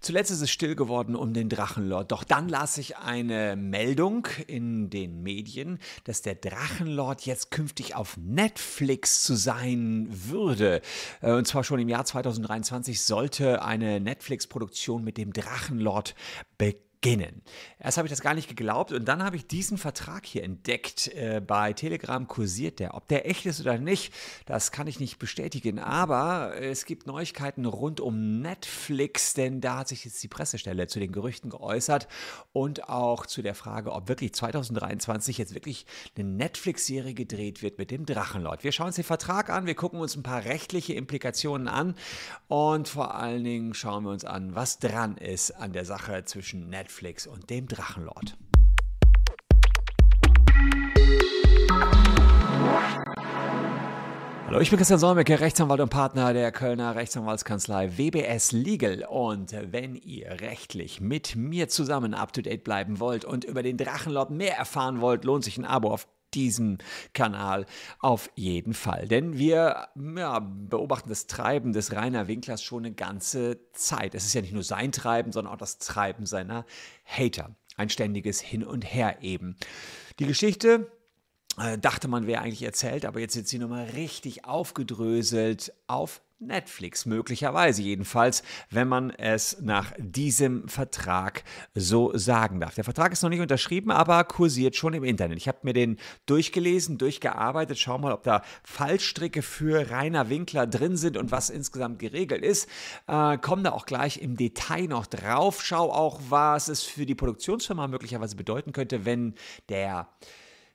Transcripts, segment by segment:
Zuletzt ist es still geworden um den Drachenlord. Doch dann las ich eine Meldung in den Medien, dass der Drachenlord jetzt künftig auf Netflix zu sein würde. Äh, und zwar schon im Jahr 2023 sollte eine Netflix-Produktion mit dem Drachenlord beginnen beginnen. Erst habe ich das gar nicht geglaubt und dann habe ich diesen Vertrag hier entdeckt. Äh, bei Telegram kursiert der. Ob der echt ist oder nicht, das kann ich nicht bestätigen. Aber es gibt Neuigkeiten rund um Netflix, denn da hat sich jetzt die Pressestelle zu den Gerüchten geäußert und auch zu der Frage, ob wirklich 2023 jetzt wirklich eine Netflix-Serie gedreht wird mit dem Drachenlord. Wir schauen uns den Vertrag an, wir gucken uns ein paar rechtliche Implikationen an und vor allen Dingen schauen wir uns an, was dran ist an der Sache zwischen Netflix Netflix und dem Drachenlord. Hallo, ich bin Christian Solmecke, Rechtsanwalt und Partner der Kölner Rechtsanwaltskanzlei WBS Legal. Und wenn ihr rechtlich mit mir zusammen up to date bleiben wollt und über den Drachenlord mehr erfahren wollt, lohnt sich ein Abo auf diesem Kanal auf jeden Fall. Denn wir ja, beobachten das Treiben des Rainer Winklers schon eine ganze Zeit. Es ist ja nicht nur sein Treiben, sondern auch das Treiben seiner Hater. Ein ständiges Hin und Her eben. Die Geschichte dachte man wäre eigentlich erzählt, aber jetzt sind sie nochmal richtig aufgedröselt auf Netflix, möglicherweise jedenfalls, wenn man es nach diesem Vertrag so sagen darf. Der Vertrag ist noch nicht unterschrieben, aber kursiert schon im Internet. Ich habe mir den durchgelesen, durchgearbeitet, schau mal, ob da Fallstricke für Rainer Winkler drin sind und was insgesamt geregelt ist. Äh, Komme da auch gleich im Detail noch drauf. Schau auch, was es für die Produktionsfirma möglicherweise bedeuten könnte, wenn der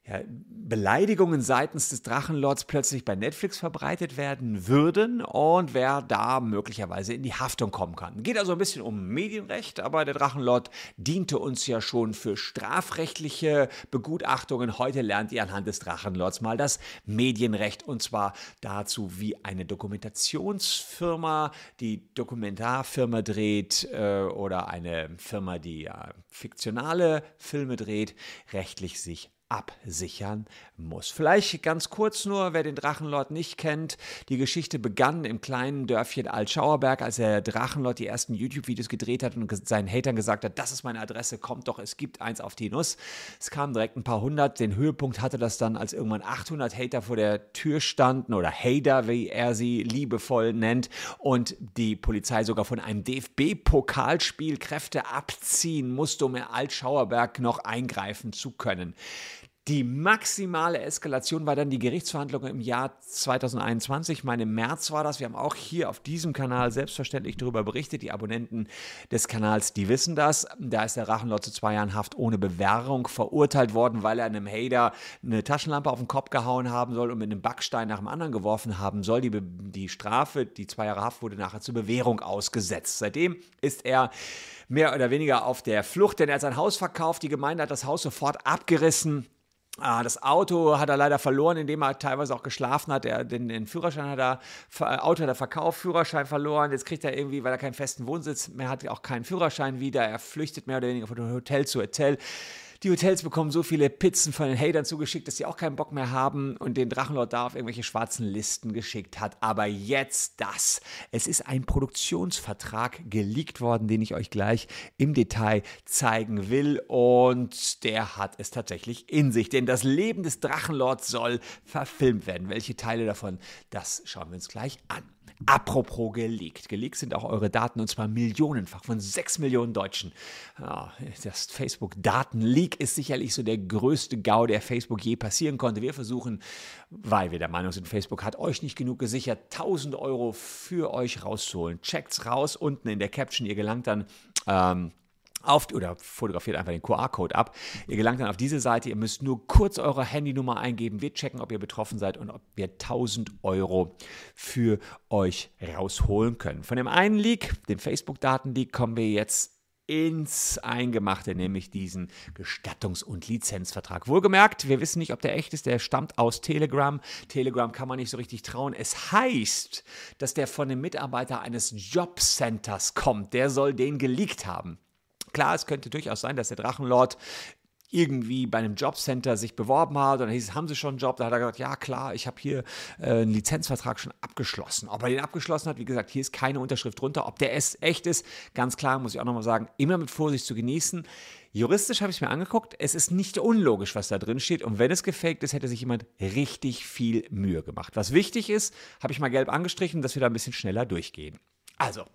ja, Beleidigungen seitens des Drachenlords plötzlich bei Netflix verbreitet werden würden und wer da möglicherweise in die Haftung kommen kann. Geht also ein bisschen um Medienrecht, aber der Drachenlord diente uns ja schon für strafrechtliche Begutachtungen. Heute lernt ihr anhand des Drachenlords mal das Medienrecht und zwar dazu, wie eine Dokumentationsfirma die Dokumentarfilme dreht äh, oder eine Firma, die äh, fiktionale Filme dreht, rechtlich sich absichern muss. Vielleicht ganz kurz nur, wer den Drachenlord nicht kennt. Die Geschichte begann im kleinen Dörfchen Altschauerberg, als der Drachenlord die ersten YouTube-Videos gedreht hat und seinen Hatern gesagt hat, das ist meine Adresse, kommt doch, es gibt eins auf die Nuss. Es kamen direkt ein paar hundert. Den Höhepunkt hatte das dann, als irgendwann 800 Hater vor der Tür standen oder Hater, wie er sie liebevoll nennt und die Polizei sogar von einem DFB-Pokalspiel Kräfte abziehen musste, um in Altschauerberg noch eingreifen zu können. Die maximale Eskalation war dann die Gerichtsverhandlung im Jahr 2021. Meine März war das. Wir haben auch hier auf diesem Kanal selbstverständlich darüber berichtet. Die Abonnenten des Kanals, die wissen das. Da ist der Rachenlord zu zwei Jahren Haft ohne Bewährung verurteilt worden, weil er einem Hater eine Taschenlampe auf den Kopf gehauen haben soll und mit einem Backstein nach dem anderen geworfen haben soll. Die, die Strafe, die zwei Jahre Haft, wurde nachher zur Bewährung ausgesetzt. Seitdem ist er mehr oder weniger auf der Flucht, denn er hat sein Haus verkauft. Die Gemeinde hat das Haus sofort abgerissen Ah, das Auto hat er leider verloren, indem er teilweise auch geschlafen hat. Er, den, den Führerschein hat er, äh, Auto hat er verkauft, Führerschein verloren. Jetzt kriegt er irgendwie, weil er keinen festen Wohnsitz mehr hat, auch keinen Führerschein wieder. Er flüchtet mehr oder weniger von Hotel zu Hotel. Die Hotels bekommen so viele Pizzen von den Hatern zugeschickt, dass sie auch keinen Bock mehr haben und den Drachenlord da auf irgendwelche schwarzen Listen geschickt hat. Aber jetzt das. Es ist ein Produktionsvertrag geleakt worden, den ich euch gleich im Detail zeigen will. Und der hat es tatsächlich in sich. Denn das Leben des Drachenlords soll verfilmt werden. Welche Teile davon, das schauen wir uns gleich an. Apropos geleakt. Geleakt sind auch eure Daten und zwar millionenfach von sechs Millionen Deutschen. Das Facebook-Datenleak ist sicherlich so der größte GAU, der Facebook je passieren konnte. Wir versuchen, weil wir der Meinung sind, Facebook hat euch nicht genug gesichert, 1000 Euro für euch rauszuholen. Checkt's raus unten in der Caption. Ihr gelangt dann. Ähm, auf, oder fotografiert einfach den QR-Code ab. Ihr gelangt dann auf diese Seite. Ihr müsst nur kurz eure Handynummer eingeben. Wir checken, ob ihr betroffen seid und ob wir 1000 Euro für euch rausholen können. Von dem einen Leak, dem Facebook-Daten-Leak, kommen wir jetzt ins Eingemachte, nämlich diesen Gestattungs- und Lizenzvertrag. Wohlgemerkt, wir wissen nicht, ob der echt ist, der stammt aus Telegram. Telegram kann man nicht so richtig trauen. Es heißt, dass der von einem Mitarbeiter eines Jobcenters kommt. Der soll den geleakt haben. Klar, es könnte durchaus sein, dass der Drachenlord irgendwie bei einem Jobcenter sich beworben hat und dann hieß es, haben Sie schon einen Job? Da hat er gesagt, ja klar, ich habe hier äh, einen Lizenzvertrag schon abgeschlossen. Ob er den abgeschlossen hat, wie gesagt, hier ist keine Unterschrift drunter. Ob der es echt ist, ganz klar, muss ich auch nochmal sagen, immer mit Vorsicht zu genießen. Juristisch habe ich es mir angeguckt, es ist nicht unlogisch, was da drin steht und wenn es gefaked ist, hätte sich jemand richtig viel Mühe gemacht. Was wichtig ist, habe ich mal gelb angestrichen, dass wir da ein bisschen schneller durchgehen. Also,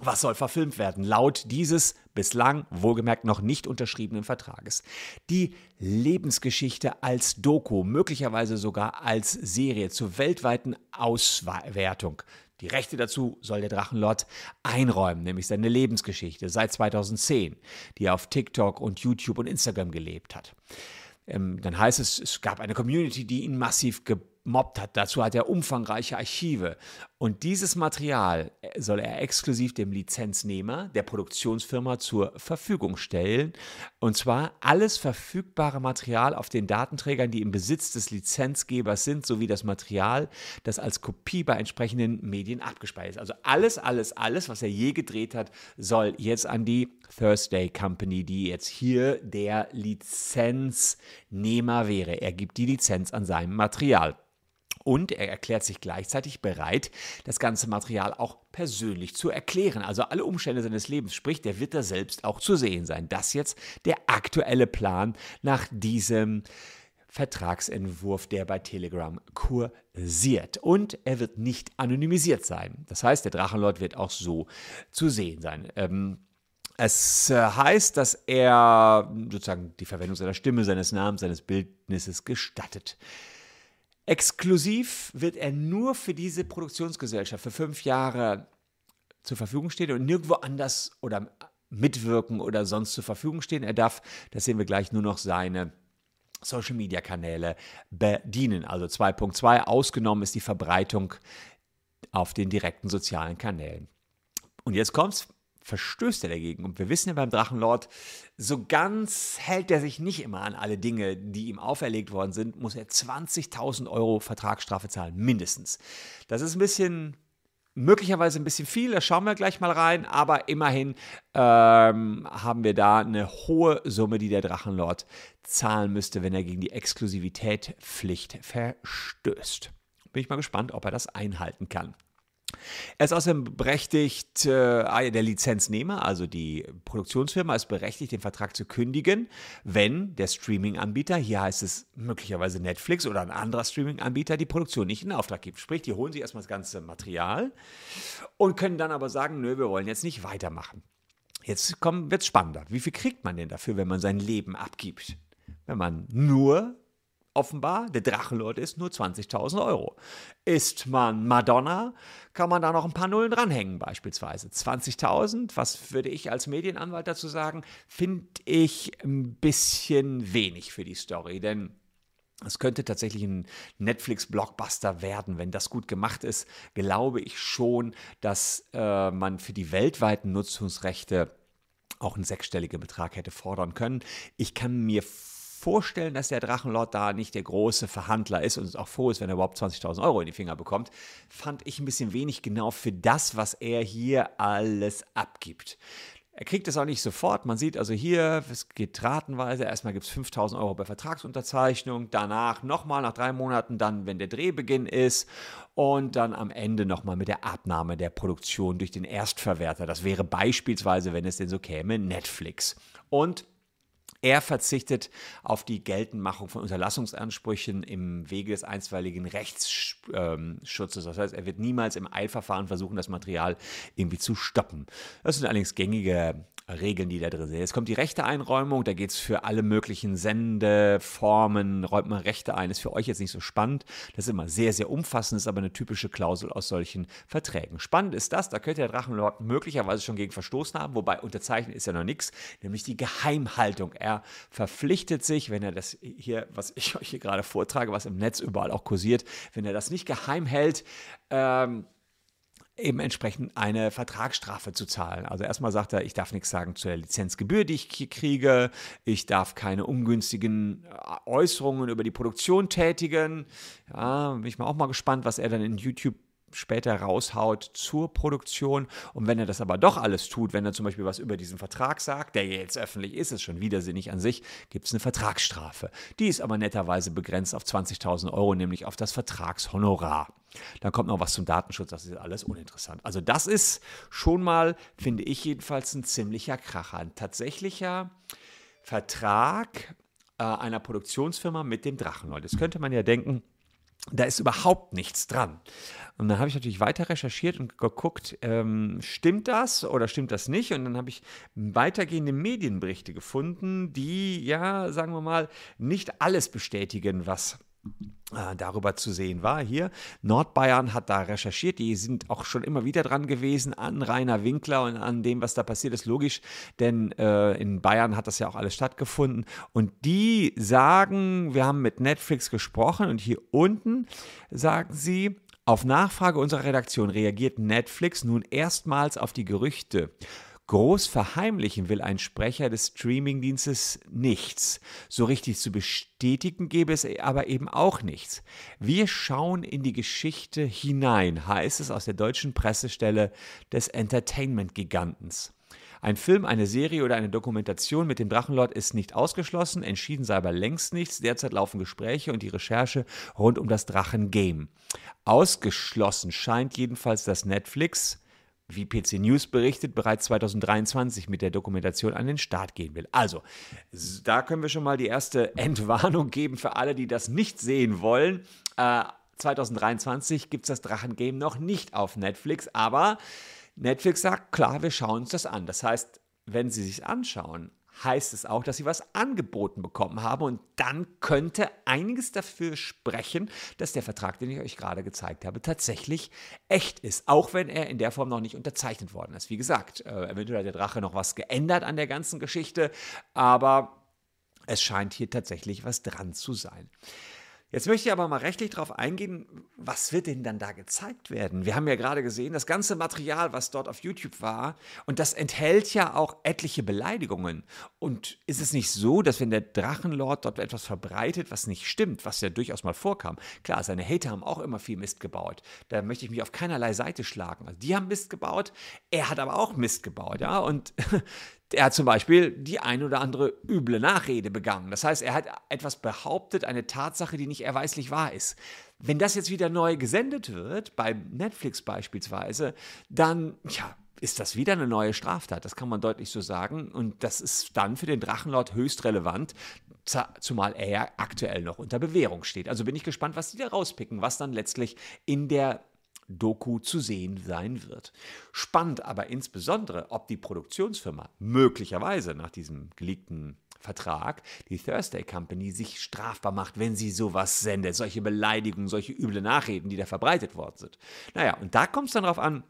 was soll verfilmt werden? Laut dieses bislang wohlgemerkt noch nicht unterschriebenen Vertrages. Die Lebensgeschichte als Doku, möglicherweise sogar als Serie zur weltweiten Auswertung. Die Rechte dazu soll der Drachenlord einräumen, nämlich seine Lebensgeschichte seit 2010, die er auf TikTok und YouTube und Instagram gelebt hat. Ähm, dann heißt es, es gab eine Community, die ihn massiv ge gemobbt hat. Dazu hat er umfangreiche Archive. Und dieses Material soll er exklusiv dem Lizenznehmer, der Produktionsfirma, zur Verfügung stellen. Und zwar alles verfügbare Material auf den Datenträgern, die im Besitz des Lizenzgebers sind, sowie das Material, das als Kopie bei entsprechenden Medien abgespeichert ist. Also alles, alles, alles, was er je gedreht hat, soll jetzt an die Thursday Company, die jetzt hier der Lizenznehmer wäre. Er gibt die Lizenz an seinem Material. Und er erklärt sich gleichzeitig bereit, das ganze Material auch persönlich zu erklären. Also alle Umstände seines Lebens, sprich, der wird da selbst auch zu sehen sein. Das jetzt der aktuelle Plan nach diesem Vertragsentwurf, der bei Telegram kursiert. Und er wird nicht anonymisiert sein. Das heißt, der Drachenlord wird auch so zu sehen sein. Ähm, es äh, heißt, dass er sozusagen die Verwendung seiner Stimme, seines Namens, seines Bildnisses gestattet. Exklusiv wird er nur für diese Produktionsgesellschaft für fünf Jahre zur Verfügung stehen und nirgendwo anders oder mitwirken oder sonst zur Verfügung stehen. Er darf, das sehen wir gleich, nur noch seine Social-Media-Kanäle bedienen. Also 2.2 ausgenommen ist die Verbreitung auf den direkten sozialen Kanälen. Und jetzt kommt's verstößt er dagegen. Und wir wissen ja beim Drachenlord, so ganz hält er sich nicht immer an alle Dinge, die ihm auferlegt worden sind, muss er 20.000 Euro Vertragsstrafe zahlen, mindestens. Das ist ein bisschen, möglicherweise ein bisschen viel, da schauen wir gleich mal rein, aber immerhin ähm, haben wir da eine hohe Summe, die der Drachenlord zahlen müsste, wenn er gegen die Exklusivitätspflicht verstößt. Bin ich mal gespannt, ob er das einhalten kann. Er ist außerdem berechtigt, äh, ah der Lizenznehmer, also die Produktionsfirma, ist berechtigt, den Vertrag zu kündigen, wenn der Streaming-Anbieter, hier heißt es möglicherweise Netflix oder ein anderer Streaming-Anbieter, die Produktion nicht in Auftrag gibt. Sprich, die holen sich erstmal das ganze Material und können dann aber sagen, nö, wir wollen jetzt nicht weitermachen. Jetzt wird es spannender. Wie viel kriegt man denn dafür, wenn man sein Leben abgibt? Wenn man nur offenbar, der Drachenlord ist nur 20.000 Euro. Ist man Madonna, kann man da noch ein paar Nullen dranhängen beispielsweise. 20.000, was würde ich als Medienanwalt dazu sagen, finde ich ein bisschen wenig für die Story, denn es könnte tatsächlich ein Netflix-Blockbuster werden. Wenn das gut gemacht ist, glaube ich schon, dass äh, man für die weltweiten Nutzungsrechte auch einen sechsstelligen Betrag hätte fordern können. Ich kann mir vorstellen, dass der Drachenlord da nicht der große Verhandler ist und es auch froh ist, wenn er überhaupt 20.000 Euro in die Finger bekommt, fand ich ein bisschen wenig genau für das, was er hier alles abgibt. Er kriegt es auch nicht sofort. Man sieht also hier, es geht ratenweise. Erstmal gibt es 5000 Euro bei Vertragsunterzeichnung, danach nochmal nach drei Monaten, dann, wenn der Drehbeginn ist und dann am Ende nochmal mit der Abnahme der Produktion durch den Erstverwerter. Das wäre beispielsweise, wenn es denn so käme, Netflix. Und er verzichtet auf die Geltendmachung von Unterlassungsansprüchen im Wege des einstweiligen Rechtsschutzes. Das heißt, er wird niemals im Eilverfahren versuchen, das Material irgendwie zu stoppen. Das sind allerdings gängige Regeln, die da drin sind. Jetzt kommt die Rechte-Einräumung, da geht es für alle möglichen Sendeformen, räumt man Rechte ein. Ist für euch jetzt nicht so spannend. Das ist immer sehr, sehr umfassend, ist aber eine typische Klausel aus solchen Verträgen. Spannend ist das, da könnte der Drachenlord möglicherweise schon gegen verstoßen haben, wobei unterzeichnet ist ja noch nichts, nämlich die Geheimhaltung. Er verpflichtet sich, wenn er das hier, was ich euch hier gerade vortrage, was im Netz überall auch kursiert, wenn er das nicht geheim hält, ähm, eben entsprechend eine Vertragsstrafe zu zahlen. Also erstmal sagt er, ich darf nichts sagen zu der Lizenzgebühr, die ich kriege, ich darf keine ungünstigen Äußerungen über die Produktion tätigen. Ja, bin ich mal auch mal gespannt, was er dann in YouTube später raushaut zur Produktion. Und wenn er das aber doch alles tut, wenn er zum Beispiel was über diesen Vertrag sagt, der jetzt öffentlich ist, ist schon widersinnig an sich, gibt es eine Vertragsstrafe. Die ist aber netterweise begrenzt auf 20.000 Euro, nämlich auf das Vertragshonorar. Dann kommt noch was zum Datenschutz, das ist alles uninteressant. Also das ist schon mal, finde ich jedenfalls, ein ziemlicher Kracher. Ein tatsächlicher Vertrag äh, einer Produktionsfirma mit dem Drachenlord. Jetzt könnte man ja denken, da ist überhaupt nichts dran. Und dann habe ich natürlich weiter recherchiert und geguckt, ähm, stimmt das oder stimmt das nicht? Und dann habe ich weitergehende Medienberichte gefunden, die, ja, sagen wir mal, nicht alles bestätigen, was darüber zu sehen war. Hier, Nordbayern hat da recherchiert, die sind auch schon immer wieder dran gewesen an Rainer Winkler und an dem, was da passiert ist, logisch, denn äh, in Bayern hat das ja auch alles stattgefunden. Und die sagen, wir haben mit Netflix gesprochen und hier unten sagen sie, auf Nachfrage unserer Redaktion reagiert Netflix nun erstmals auf die Gerüchte Groß verheimlichen will ein Sprecher des Streamingdienstes nichts. So richtig zu bestätigen gäbe es aber eben auch nichts. Wir schauen in die Geschichte hinein, heißt es aus der deutschen Pressestelle des Entertainment-Gigantens. Ein Film, eine Serie oder eine Dokumentation mit dem Drachenlord ist nicht ausgeschlossen, entschieden sei aber längst nichts. Derzeit laufen Gespräche und die Recherche rund um das Drachengame. Ausgeschlossen scheint jedenfalls, dass Netflix wie PC News berichtet, bereits 2023 mit der Dokumentation an den Start gehen will. Also, da können wir schon mal die erste Entwarnung geben für alle, die das nicht sehen wollen. Äh, 2023 gibt es das Drachengame noch nicht auf Netflix, aber Netflix sagt, klar, wir schauen uns das an. Das heißt, wenn Sie sich anschauen, heißt es auch, dass sie was angeboten bekommen haben. Und dann könnte einiges dafür sprechen, dass der Vertrag, den ich euch gerade gezeigt habe, tatsächlich echt ist. Auch wenn er in der Form noch nicht unterzeichnet worden ist. Wie gesagt, äh, eventuell hat der Drache noch was geändert an der ganzen Geschichte, aber es scheint hier tatsächlich was dran zu sein. Jetzt möchte ich aber mal rechtlich darauf eingehen, was wird denn dann da gezeigt werden? Wir haben ja gerade gesehen, das ganze Material, was dort auf YouTube war, und das enthält ja auch etliche Beleidigungen. Und ist es nicht so, dass wenn der Drachenlord dort etwas verbreitet, was nicht stimmt, was ja durchaus mal vorkam, klar, seine Hater haben auch immer viel Mist gebaut. Da möchte ich mich auf keinerlei Seite schlagen. Also die haben Mist gebaut, er hat aber auch Mist gebaut, ja. Und er hat zum Beispiel die ein oder andere üble Nachrede begangen. Das heißt, er hat etwas behauptet, eine Tatsache, die nicht erweislich wahr ist. Wenn das jetzt wieder neu gesendet wird, bei Netflix beispielsweise, dann, ja, ist das wieder eine neue Straftat. Das kann man deutlich so sagen. Und das ist dann für den Drachenlord höchst relevant, zumal er aktuell noch unter Bewährung steht. Also bin ich gespannt, was die da rauspicken, was dann letztlich in der Doku zu sehen sein wird. Spannend aber insbesondere, ob die Produktionsfirma möglicherweise nach diesem geleakten Vertrag, die Thursday Company, sich strafbar macht, wenn sie sowas sendet, solche Beleidigungen, solche üble Nachreden, die da verbreitet worden sind. Naja, und da kommt es dann darauf an,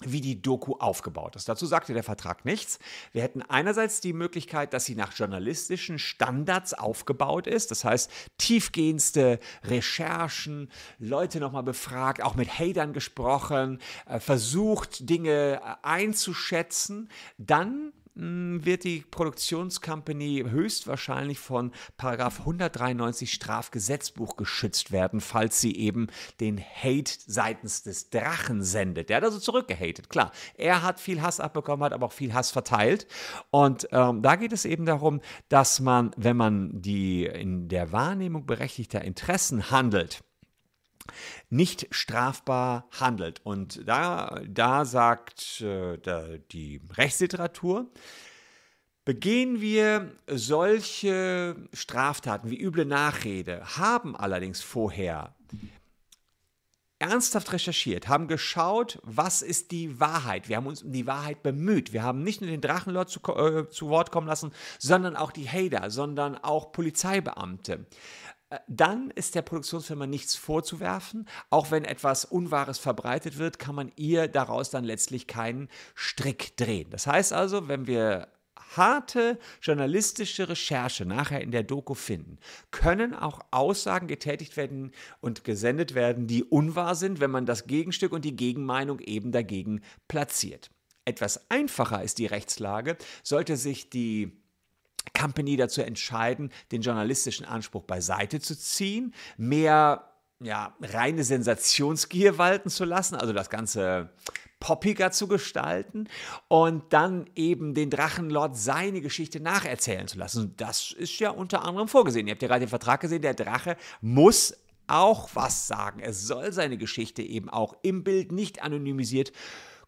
wie die Doku aufgebaut ist. Dazu sagte der Vertrag nichts. Wir hätten einerseits die Möglichkeit, dass sie nach journalistischen Standards aufgebaut ist, das heißt tiefgehendste Recherchen, Leute nochmal befragt, auch mit Hatern gesprochen, äh, versucht Dinge äh, einzuschätzen. Dann wird die Produktionscompany höchstwahrscheinlich von Paragraph 193 Strafgesetzbuch geschützt werden, falls sie eben den Hate seitens des Drachen sendet. Der hat also zurückgehatet, klar. Er hat viel Hass abbekommen, hat aber auch viel Hass verteilt. Und ähm, da geht es eben darum, dass man, wenn man die in der Wahrnehmung berechtigter Interessen handelt, nicht strafbar handelt. Und da, da sagt äh, da die Rechtsliteratur, Begehen wir solche Straftaten wie üble Nachrede, haben allerdings vorher ernsthaft recherchiert, haben geschaut, was ist die Wahrheit. Wir haben uns um die Wahrheit bemüht. Wir haben nicht nur den Drachenlord zu, äh, zu Wort kommen lassen, sondern auch die Hader, sondern auch Polizeibeamte. Äh, dann ist der Produktionsfirma nichts vorzuwerfen. Auch wenn etwas Unwahres verbreitet wird, kann man ihr daraus dann letztlich keinen Strick drehen. Das heißt also, wenn wir harte journalistische Recherche nachher in der Doku finden, können auch Aussagen getätigt werden und gesendet werden, die unwahr sind, wenn man das Gegenstück und die Gegenmeinung eben dagegen platziert. Etwas einfacher ist die Rechtslage, sollte sich die Company dazu entscheiden, den journalistischen Anspruch beiseite zu ziehen, mehr ja, reine Sensationsgier walten zu lassen, also das Ganze poppiger zu gestalten und dann eben den Drachenlord seine Geschichte nacherzählen zu lassen. Das ist ja unter anderem vorgesehen. Ihr habt ja gerade den Vertrag gesehen, der Drache muss auch was sagen. Er soll seine Geschichte eben auch im Bild nicht anonymisiert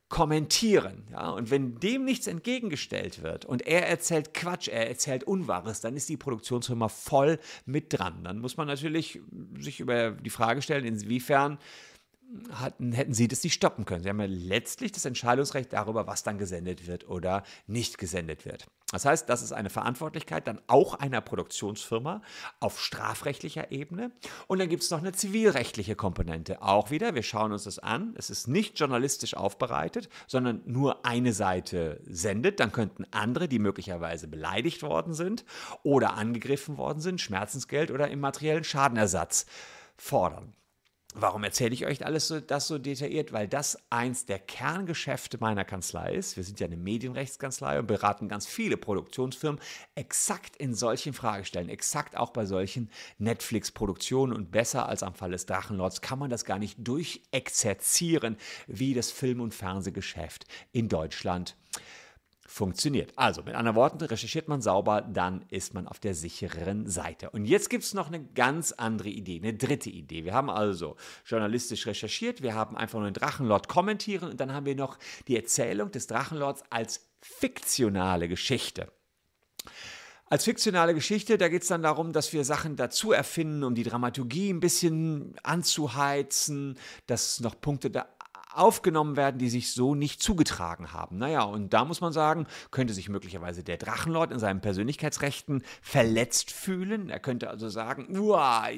kommentieren. Ja? Und wenn dem nichts entgegengestellt wird und er erzählt Quatsch, er erzählt Unwahres, dann ist die Produktionsfirma voll mit dran. Dann muss man natürlich sich über die Frage stellen, inwiefern hatten, hätten sie das nicht stoppen können. Sie haben ja letztlich das Entscheidungsrecht darüber, was dann gesendet wird oder nicht gesendet wird. Das heißt, das ist eine Verantwortlichkeit dann auch einer Produktionsfirma auf strafrechtlicher Ebene. Und dann gibt es noch eine zivilrechtliche Komponente. Auch wieder, wir schauen uns das an. Es ist nicht journalistisch aufbereitet, sondern nur eine Seite sendet. Dann könnten andere, die möglicherweise beleidigt worden sind oder angegriffen worden sind, Schmerzensgeld oder immateriellen Schadenersatz fordern. Warum erzähle ich euch alles so, das so detailliert? Weil das eins der Kerngeschäfte meiner Kanzlei ist. Wir sind ja eine Medienrechtskanzlei und beraten ganz viele Produktionsfirmen exakt in solchen Fragestellen, exakt auch bei solchen Netflix-Produktionen. Und besser als am Fall des Drachenlords kann man das gar nicht durchexerzieren, wie das Film- und Fernsehgeschäft in Deutschland funktioniert. Also mit anderen Worten, recherchiert man sauber, dann ist man auf der sichereren Seite. Und jetzt gibt es noch eine ganz andere Idee, eine dritte Idee. Wir haben also journalistisch recherchiert, wir haben einfach nur den Drachenlord kommentieren und dann haben wir noch die Erzählung des Drachenlords als fiktionale Geschichte. Als fiktionale Geschichte, da geht es dann darum, dass wir Sachen dazu erfinden, um die Dramaturgie ein bisschen anzuheizen, dass noch Punkte da aufgenommen werden, die sich so nicht zugetragen haben. Naja, und da muss man sagen, könnte sich möglicherweise der Drachenlord in seinen Persönlichkeitsrechten verletzt fühlen. Er könnte also sagen,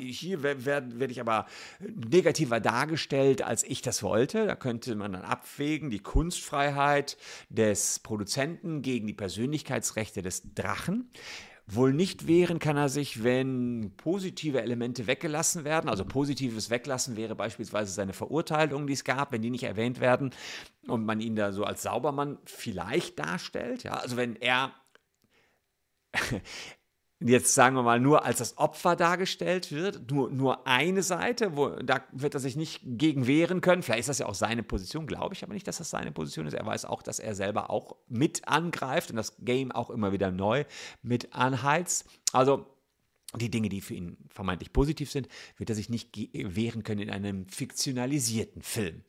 hier werde werd ich aber negativer dargestellt, als ich das wollte. Da könnte man dann abwägen, die Kunstfreiheit des Produzenten gegen die Persönlichkeitsrechte des Drachen. Wohl nicht wehren kann er sich, wenn positive Elemente weggelassen werden. Also positives Weglassen wäre beispielsweise seine Verurteilung, die es gab, wenn die nicht erwähnt werden und man ihn da so als Saubermann vielleicht darstellt. Ja, also wenn er jetzt sagen wir mal nur als das Opfer dargestellt wird, nur, nur eine Seite, wo da wird er sich nicht gegen wehren können. Vielleicht ist das ja auch seine Position, glaube ich aber nicht, dass das seine Position ist. Er weiß auch, dass er selber auch mit angreift und das Game auch immer wieder neu mit anheizt. Also die Dinge, die für ihn vermeintlich positiv sind, wird er sich nicht wehren können in einem fiktionalisierten Film.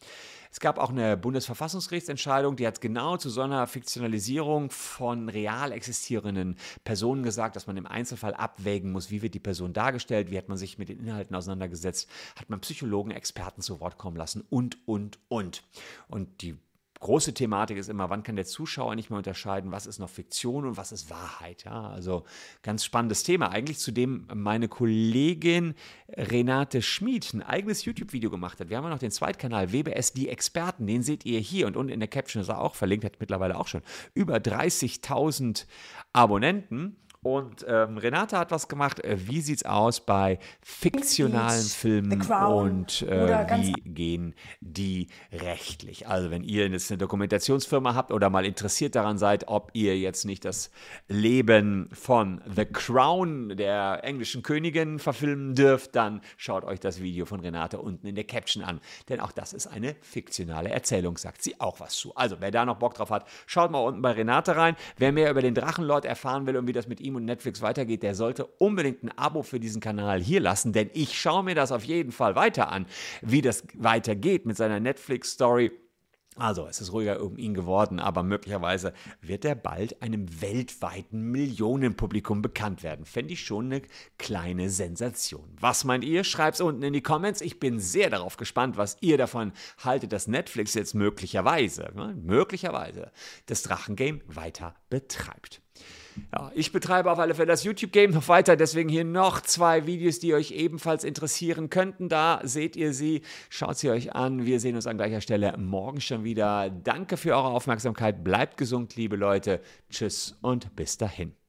Es gab auch eine Bundesverfassungsgerichtsentscheidung, die hat genau zu so einer Fiktionalisierung von real existierenden Personen gesagt, dass man im Einzelfall abwägen muss, wie wird die Person dargestellt, wie hat man sich mit den Inhalten auseinandergesetzt, hat man Psychologen, Experten zu Wort kommen lassen und, und, und. Und die große Thematik ist immer, wann kann der Zuschauer nicht mehr unterscheiden, was ist noch Fiktion und was ist Wahrheit. Ja, also ganz spannendes Thema. Eigentlich zu dem meine Kollegin Renate Schmid ein eigenes YouTube-Video gemacht hat. Wir haben ja noch den Zweitkanal WBS Die Experten, den seht ihr hier und unten in der Caption ist er auch verlinkt, hat mittlerweile auch schon über 30.000 Abonnenten. Und ähm, Renate hat was gemacht. Äh, wie sieht es aus bei fiktionalen Filmen und äh, wie gehen die rechtlich? Also wenn ihr jetzt eine Dokumentationsfirma habt oder mal interessiert daran seid, ob ihr jetzt nicht das Leben von The Crown, der englischen Königin, verfilmen dürft, dann schaut euch das Video von Renate unten in der Caption an. Denn auch das ist eine fiktionale Erzählung, sagt sie auch was zu. Also wer da noch Bock drauf hat, schaut mal unten bei Renate rein. Wer mehr über den Drachenlord erfahren will und wie das mit ihm und Netflix weitergeht, der sollte unbedingt ein Abo für diesen Kanal hier lassen, denn ich schaue mir das auf jeden Fall weiter an, wie das weitergeht mit seiner Netflix-Story. Also, es ist ruhiger um ihn geworden, aber möglicherweise wird er bald einem weltweiten Millionenpublikum bekannt werden. Fände ich schon eine kleine Sensation. Was meint ihr? Schreibt es unten in die Comments. Ich bin sehr darauf gespannt, was ihr davon haltet, dass Netflix jetzt möglicherweise, ne, möglicherweise das Drachengame weiter betreibt. Ja, ich betreibe auf alle Fälle das YouTube-Game noch weiter, deswegen hier noch zwei Videos, die euch ebenfalls interessieren könnten. Da seht ihr sie, schaut sie euch an. Wir sehen uns an gleicher Stelle morgen schon wieder. Danke für eure Aufmerksamkeit, bleibt gesund, liebe Leute. Tschüss und bis dahin.